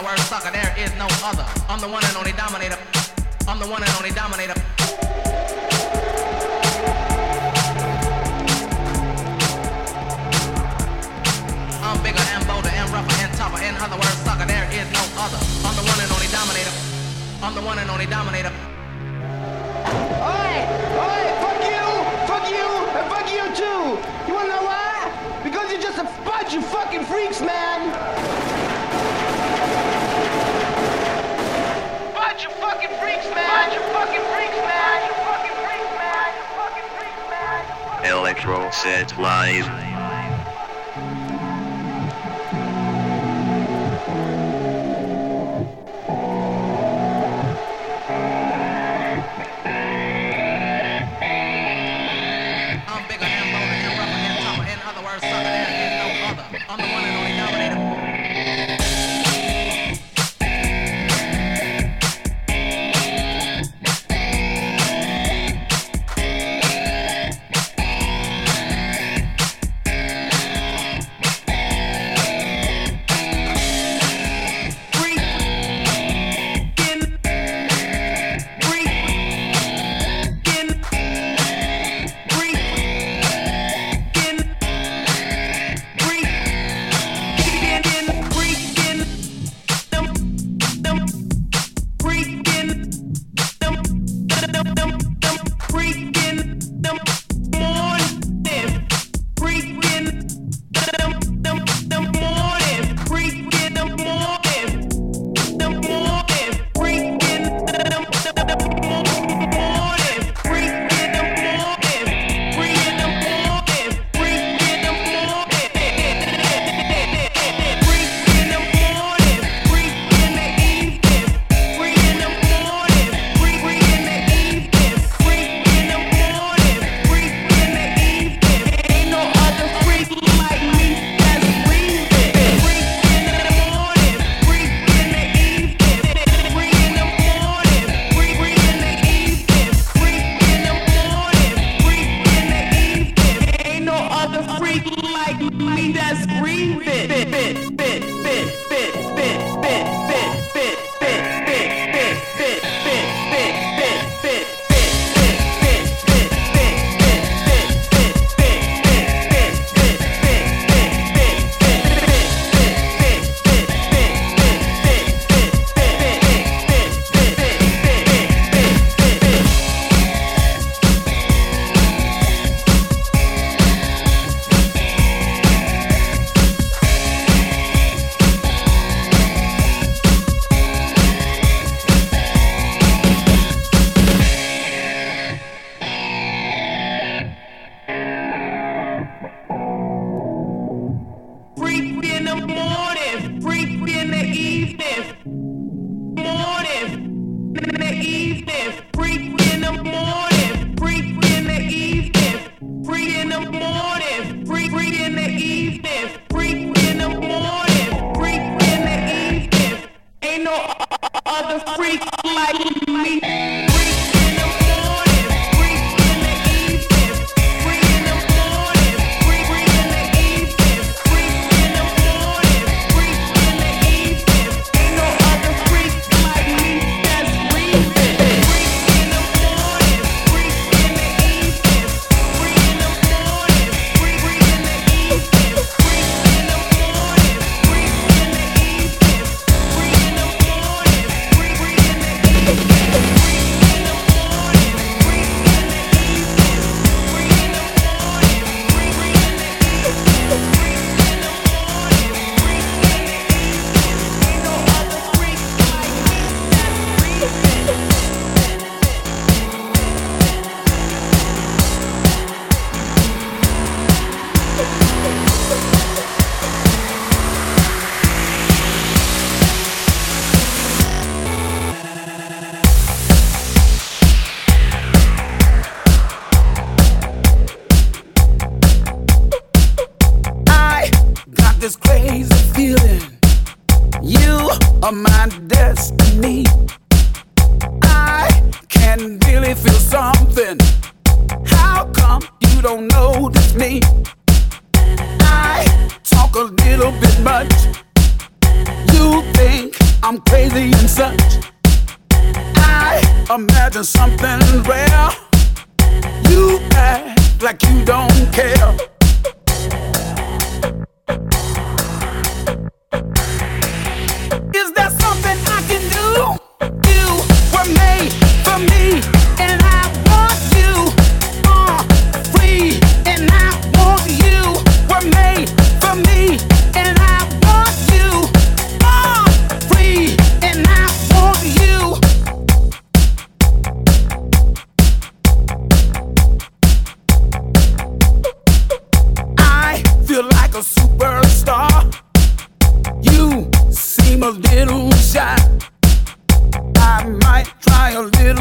the word sucker, there is no other. I'm the one and only dominator. I'm the one and only dominator. I'm bigger and bolder and rougher and tougher. In other words, sucker, there is no other. I'm the one and only dominator. I'm the one and only dominator. Oi! Oi! Fuck you! Fuck you! And fuck you too! You wanna know why? Because you're just a bunch of fucking freaks, man! Electro set live.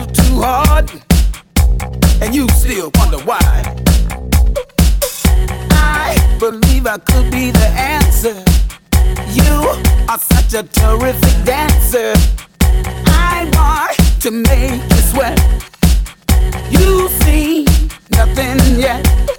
too hard, and you still wonder why. I believe I could be the answer. You are such a terrific dancer. I want to make you sweat. You see nothing yet.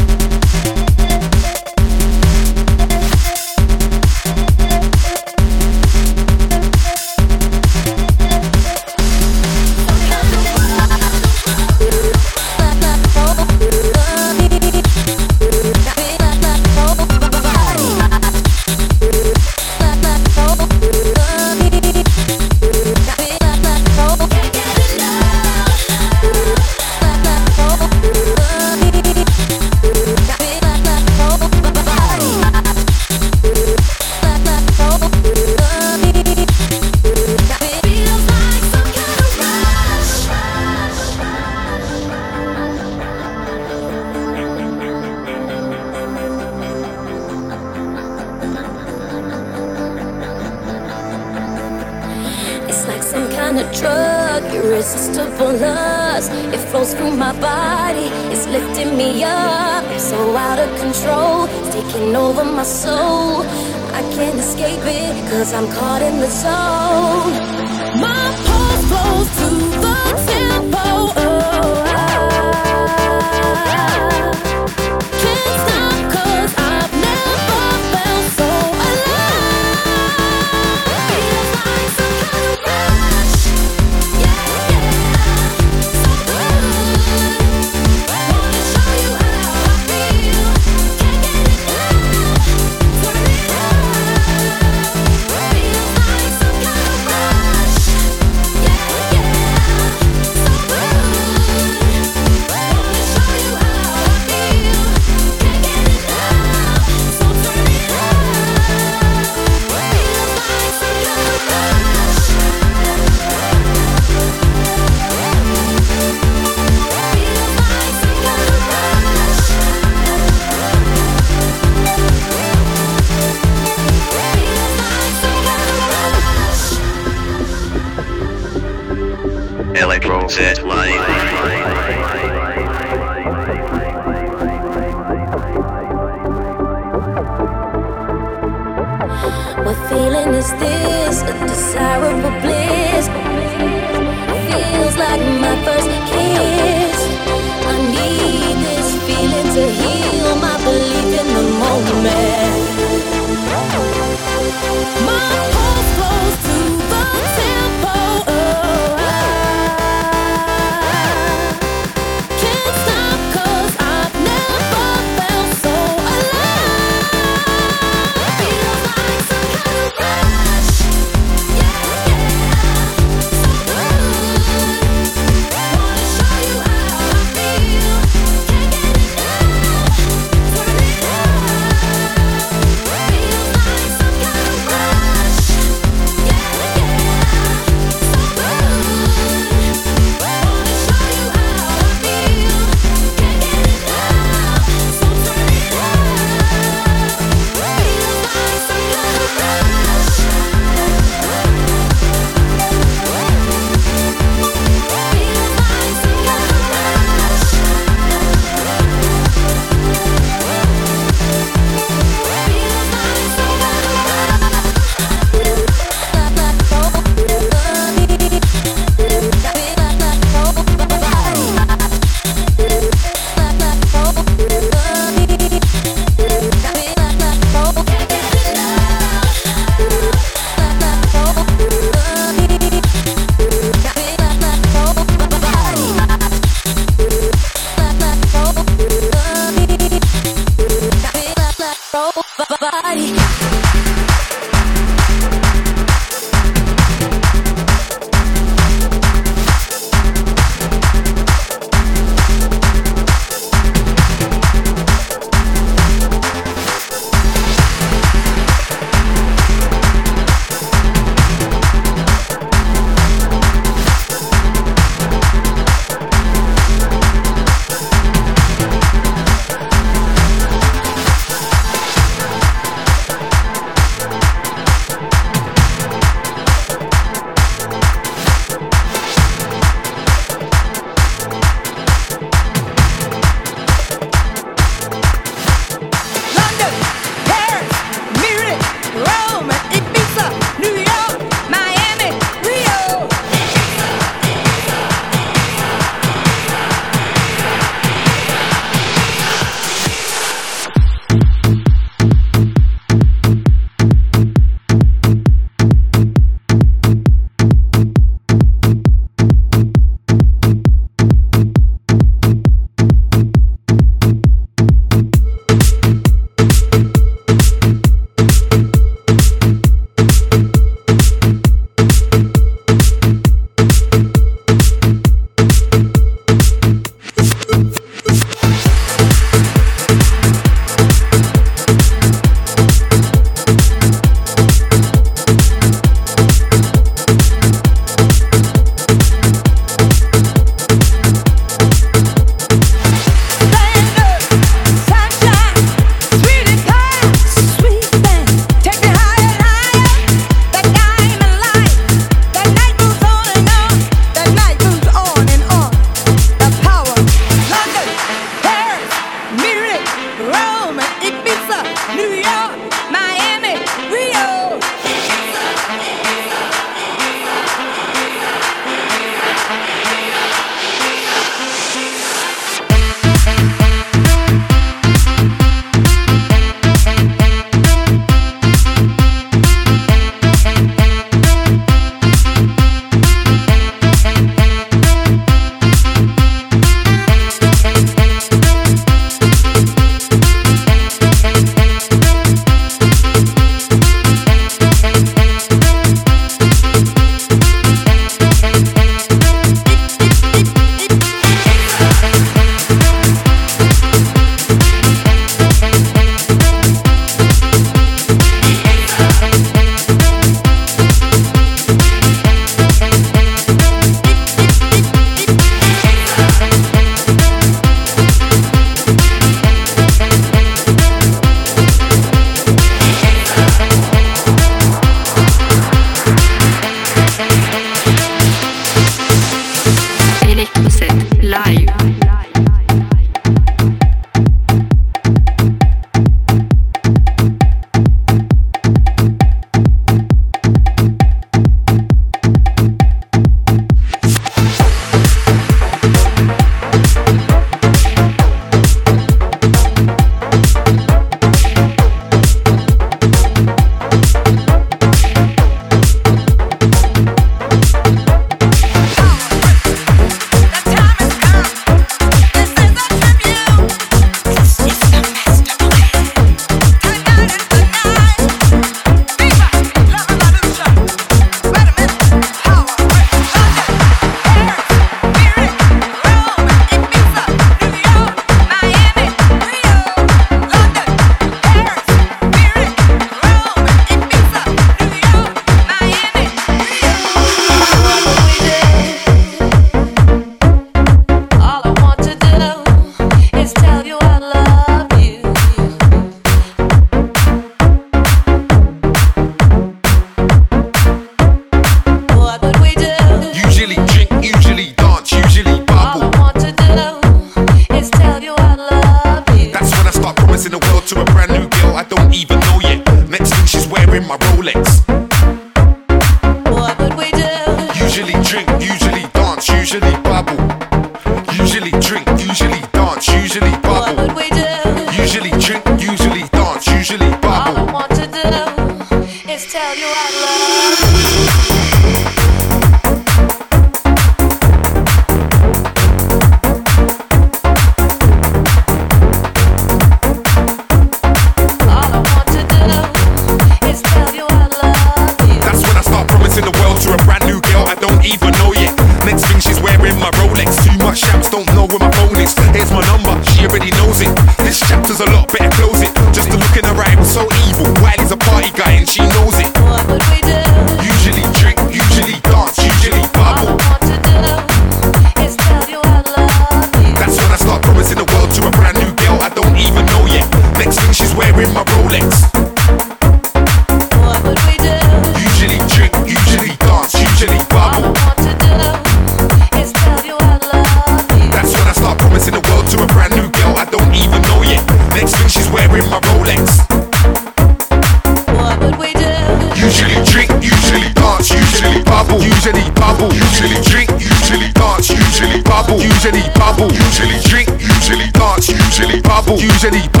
Usually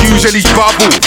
usually bubble.